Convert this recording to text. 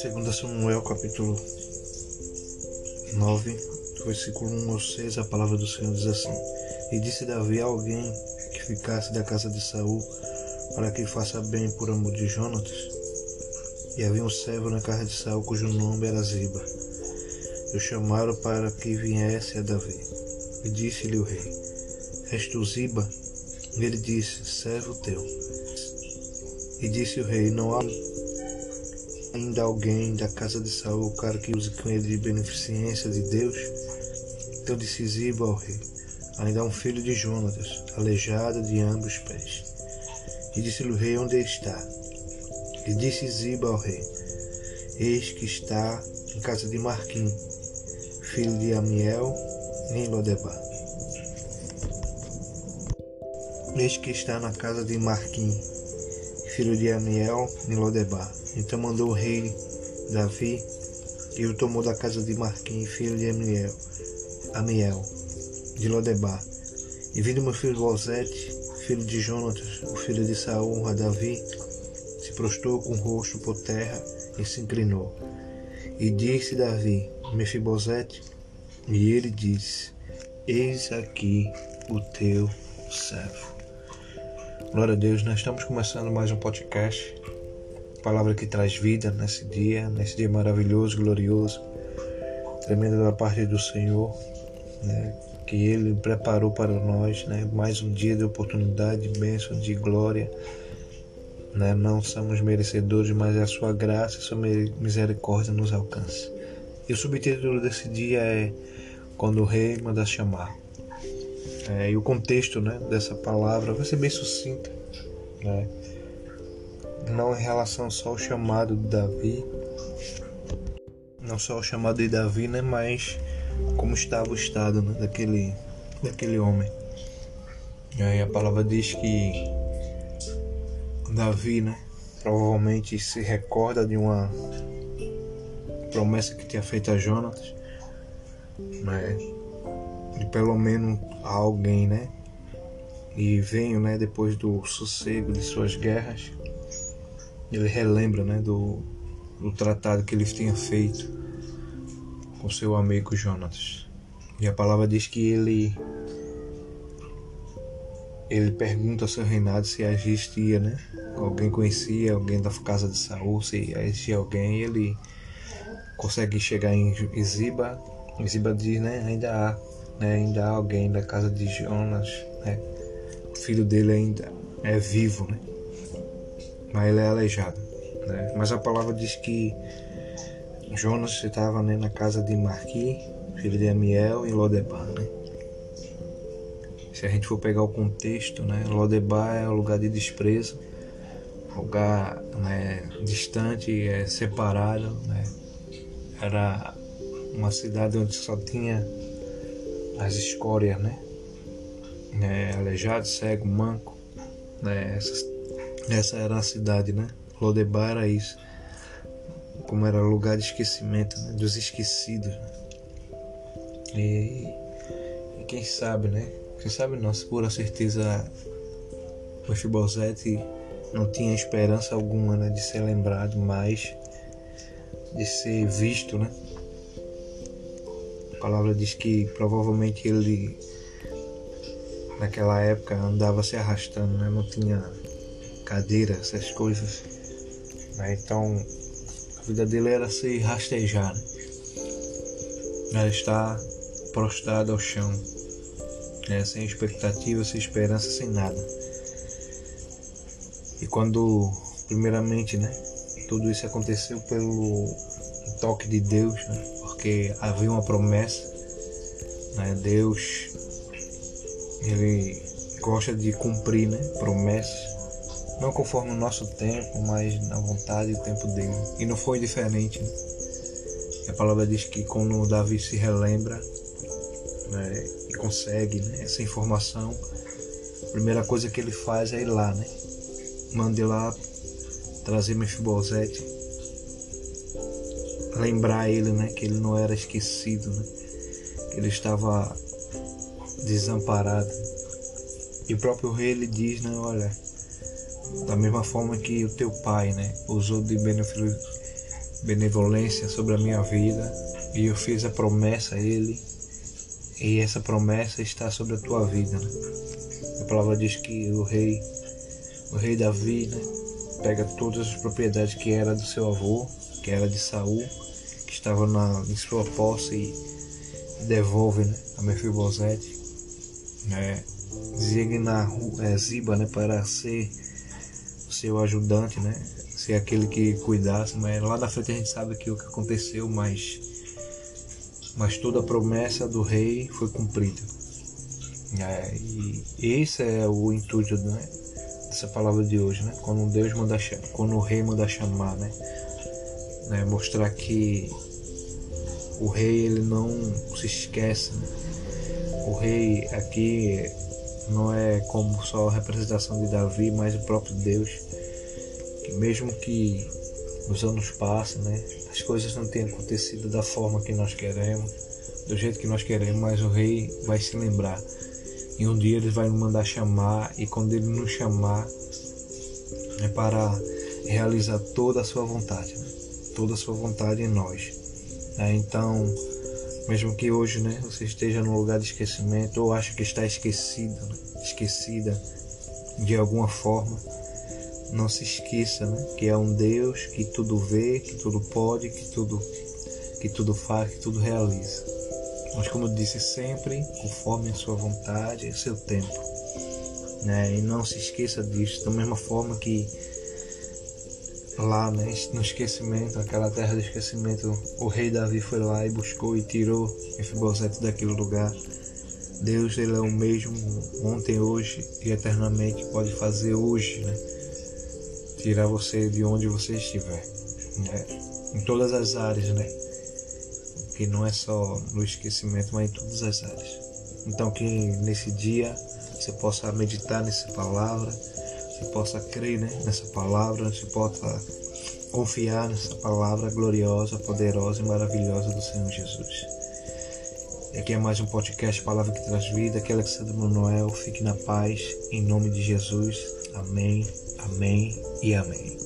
Segundo Samuel capítulo 9, versículo 1 ao 6, a palavra do Senhor diz assim: E disse Davi a alguém que ficasse da casa de Saul, para que faça bem por amor de Jonatas. E havia um servo na casa de Saul cujo nome era Ziba. E o chamaram para que viesse a Davi. E disse-lhe o rei: És tu Ziba? Ele disse: Servo teu. E disse o rei: Não há ainda alguém da casa de Saul, o cara que use com ele de beneficência de Deus? Então disse Ziba ao rei: Ainda há um filho de Jonatas, aleijado de ambos os pés. E disse-lhe o rei: Onde ele está? E disse Ziba ao rei: Eis que está em casa de Marquim, filho de Amiel, em Lodebar. Eis que está na casa de Marquim, filho de Amiel, em Lodebar. Então mandou o rei Davi e o tomou da casa de Marquim, filho de Amiel, Amiel de Lodebar. E vindo meu filho Bozete, filho de Jonatas, o filho de Saul, a Davi, se prostrou com o rosto por terra e se inclinou. E disse Davi, Mefibosete, e ele disse, Eis aqui o teu servo. Glória a Deus, nós estamos começando mais um podcast palavra que traz vida nesse dia, nesse dia maravilhoso, glorioso, tremendo da parte do Senhor, né, que Ele preparou para nós, né, mais um dia de oportunidade, de bênção, de glória. Né, não somos merecedores, mas a Sua graça, a Sua misericórdia nos alcança. E o subtítulo desse dia é Quando o Rei manda chamar. É, e o contexto né, dessa palavra vai ser bem sucinto. Né? não em relação só ao chamado de Davi, não só ao chamado de Davi, né, mas como estava o estado né, daquele, daquele homem. E aí a palavra diz que Davi, né, provavelmente se recorda de uma promessa que tinha feito a Jonas, né, de pelo menos alguém, né, e veio, né, depois do sossego de suas guerras, ele relembra né, do, do tratado que ele tinha feito com seu amigo Jonas. E a palavra diz que ele ele pergunta ao seu reinado se existia, né? Alguém conhecia alguém da casa de Saul, se existia alguém, ele consegue chegar em Ziba. Ziba diz, né? Ainda há, né? Ainda há alguém da casa de Jonas, né? O filho dele ainda é vivo, né? mas ele é aleijado. Né? Mas a palavra diz que Jonas estava né, na casa de Marqui, filho de Amiel, em Lodebar. Né? Se a gente for pegar o contexto, né, Lodebar é um lugar de desprezo, lugar né, distante, é separado. Né? Era uma cidade onde só tinha as escórias, né? É, aleijado, cego, manco, né? Essa era a cidade, né? Lodebar era isso. Como era lugar de esquecimento, né? dos esquecidos. E, e, quem sabe, né? Quem sabe não, se por certeza o Fibosete não tinha esperança alguma né? de ser lembrado mais, de ser visto, né? A palavra diz que provavelmente ele naquela época andava se arrastando, né? Não tinha cadeira, essas coisas. Né? Então a vida dele era se rastejar. Né? Está prostrada ao chão, né? sem expectativa, sem esperança, sem nada. E quando, primeiramente, né, tudo isso aconteceu pelo toque de Deus, né? Porque havia uma promessa, né? Deus, ele gosta de cumprir, né, promessas não conforme o nosso tempo, mas na vontade e o tempo dele. E não foi diferente. Né? A palavra diz que quando Davi se relembra né, e consegue né, essa informação, a primeira coisa que ele faz é ir lá, né? Manda ir lá trazer Mefibosete, lembrar ele, né, que ele não era esquecido, né? Que ele estava desamparado. E o próprio rei ele diz, né, olha, Da mesma forma que o teu pai, né, usou de benevolência sobre a minha vida e eu fiz a promessa a ele e essa promessa está sobre a tua vida. Né? A palavra diz que o rei, o rei Davi, né, pega todas as propriedades que era do seu avô, que era de Saul, que estava na, em sua posse e devolve né, a Mefibosete, né, designa é, Ziba né, para ser seu ajudante, né, ser aquele que cuidasse, mas lá na frente a gente sabe que o que aconteceu, mas mas toda a promessa do rei foi cumprida. É, e esse é o intuito né, dessa palavra de hoje, né? Quando Deus manda quando o rei manda chamar, né? Né? Mostrar que o rei ele não se esquece. Né? O rei aqui não é como só a representação de Davi, mas o próprio Deus, que mesmo que os anos passem, né? As coisas não têm acontecido da forma que nós queremos, do jeito que nós queremos, mas o rei vai se lembrar. E um dia ele vai nos mandar chamar, e quando ele nos chamar, é para realizar toda a sua vontade, né? Toda a sua vontade em nós. É, então, mesmo que hoje né, você esteja num lugar de esquecimento ou acha que está esquecido, né? esquecida de alguma forma, não se esqueça né, que é um Deus que tudo vê, que tudo pode, que tudo, que tudo faz, que tudo realiza. Mas como eu disse sempre, conforme a sua vontade e seu tempo. Né? E não se esqueça disso, da mesma forma que lá né, no esquecimento, aquela terra do esquecimento, o rei Davi foi lá e buscou e tirou Mefibosete daquele lugar. Deus ele é o mesmo ontem, hoje e eternamente pode fazer hoje, né? tirar você de onde você estiver, né? em todas as áreas, né? Que não é só no esquecimento, mas em todas as áreas. Então que nesse dia você possa meditar nessa palavra, você possa crer né, nessa palavra, você possa confiar nessa palavra gloriosa, poderosa e maravilhosa do Senhor Jesus. E aqui é mais um podcast Palavra que Traz Vida. Aqui é Alexandre Manuel. Fique na paz, em nome de Jesus. Amém, amém e amém.